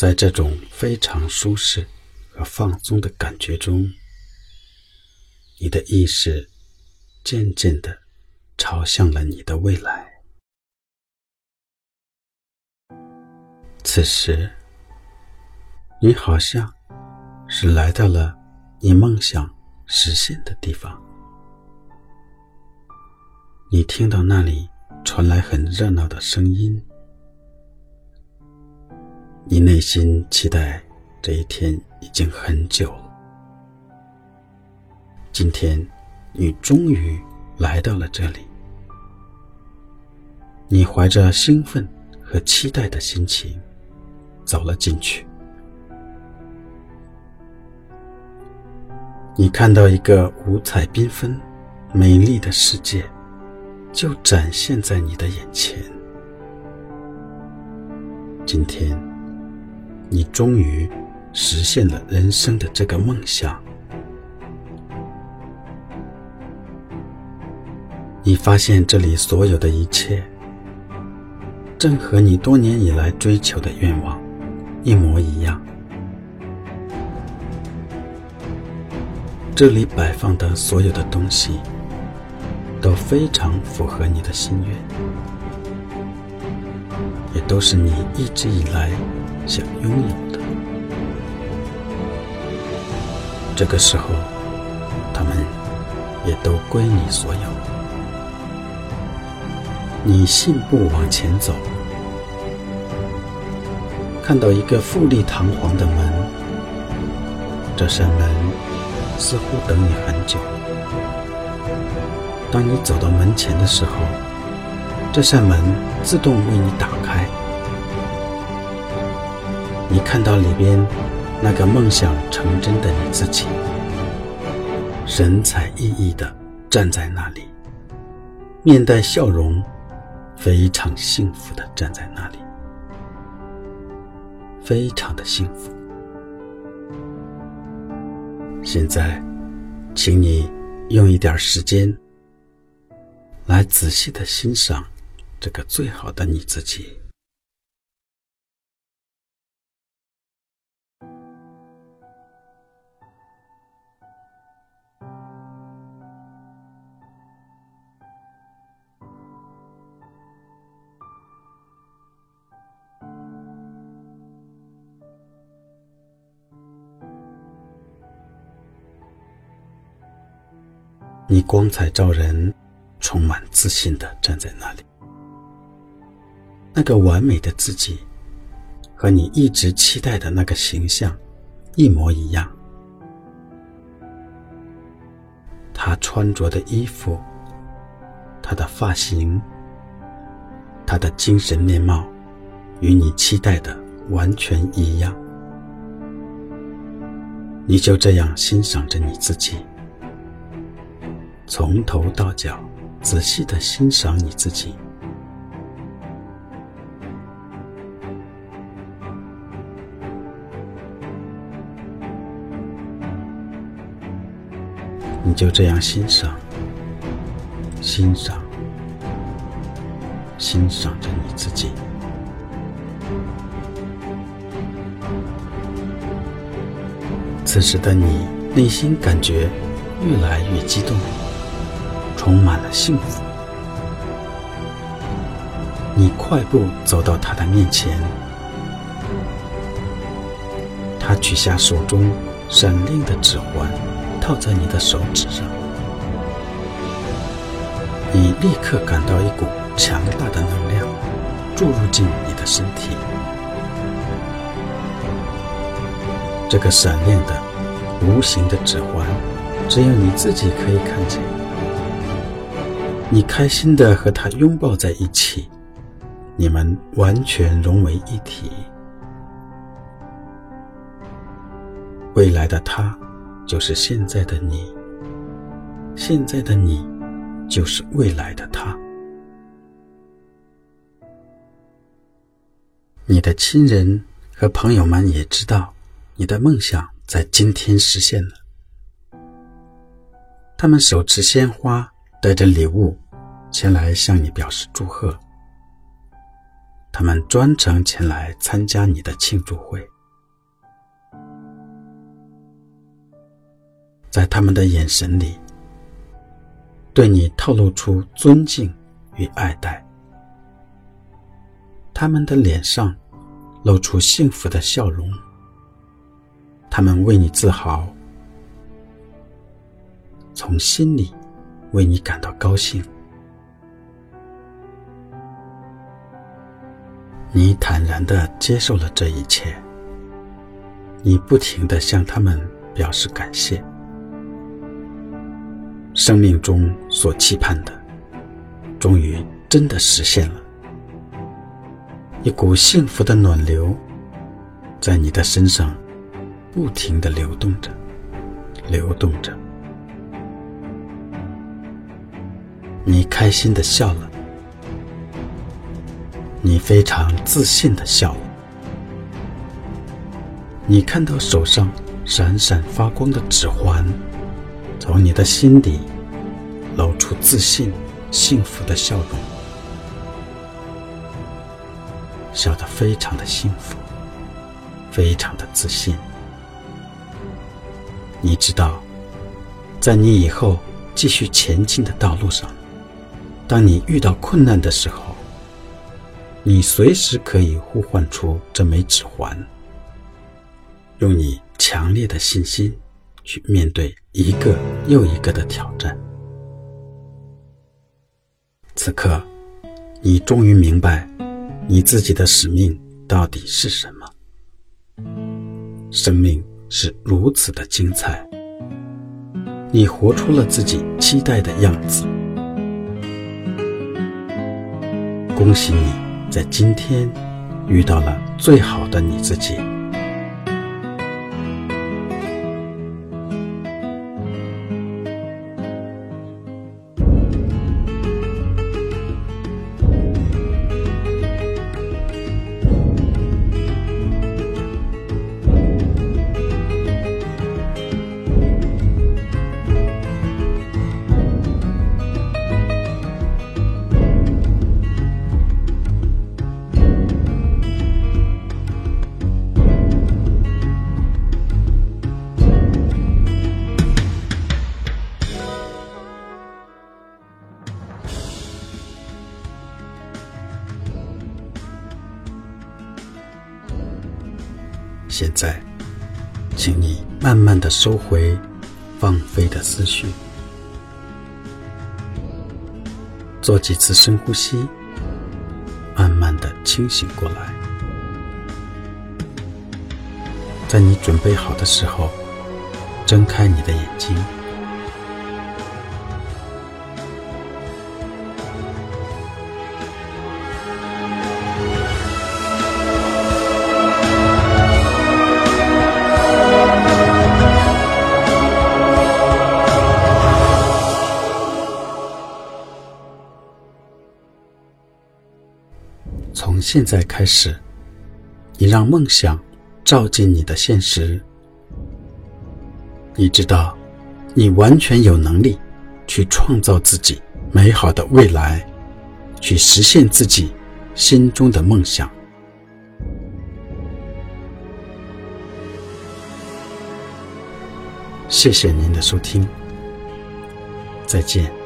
在这种非常舒适和放松的感觉中，你的意识渐渐的朝向了你的未来。此时，你好像是来到了你梦想实现的地方。你听到那里传来很热闹的声音，你内心期待这一天已经很久了。今天，你终于来到了这里。你怀着兴奋和期待的心情走了进去。你看到一个五彩缤纷、美丽的世界。就展现在你的眼前。今天，你终于实现了人生的这个梦想。你发现这里所有的一切，正和你多年以来追求的愿望一模一样。这里摆放的所有的东西。都非常符合你的心愿，也都是你一直以来想拥有的。这个时候，他们也都归你所有。你信步往前走，看到一个富丽堂皇的门，这扇门似乎等你很久。当你走到门前的时候，这扇门自动为你打开。你看到里边那个梦想成真的你自己，神采奕奕的站在那里，面带笑容，非常幸福的站在那里，非常的幸福。现在，请你用一点时间。来仔细的欣赏这个最好的你自己。你光彩照人。充满自信的站在那里，那个完美的自己，和你一直期待的那个形象一模一样。他穿着的衣服，他的发型，他的精神面貌，与你期待的完全一样。你就这样欣赏着你自己，从头到脚。仔细的欣赏你自己，你就这样欣赏、欣赏、欣赏着你自己。此时的你，内心感觉越来越激动。充满了幸福。你快步走到他的面前，他取下手中闪亮的指环，套在你的手指上。你立刻感到一股强大的能量注入进你的身体。这个闪亮的、无形的指环，只有你自己可以看见。你开心的和他拥抱在一起，你们完全融为一体。未来的他，就是现在的你；现在的你，就是未来的他。你的亲人和朋友们也知道，你的梦想在今天实现了。他们手持鲜花。带着礼物前来向你表示祝贺，他们专程前来参加你的庆祝会，在他们的眼神里，对你透露出尊敬与爱戴。他们的脸上露出幸福的笑容，他们为你自豪，从心里为你感到高兴。你坦然的接受了这一切，你不停的向他们表示感谢。生命中所期盼的，终于真的实现了。一股幸福的暖流，在你的身上不停的流动着，流动着。你开心的笑了，你非常自信的笑。你看到手上闪闪发光的指环，从你的心底露出自信、幸福的笑容。笑得非常的幸福，非常的自信。你知道，在你以后继续前进的道路上，当你遇到困难的时候，你随时可以呼唤出这枚指环，用你强烈的信心去面对一个又一个的挑战。此刻，你终于明白。你自己的使命到底是什么？生命是如此的精彩，你活出了自己期待的样子。恭喜你在今天遇到了最好的你自己。现在，请你慢慢的收回放飞的思绪，做几次深呼吸，慢慢的清醒过来。在你准备好的时候，睁开你的眼睛。从现在开始，你让梦想照进你的现实。你知道，你完全有能力去创造自己美好的未来，去实现自己心中的梦想。谢谢您的收听，再见。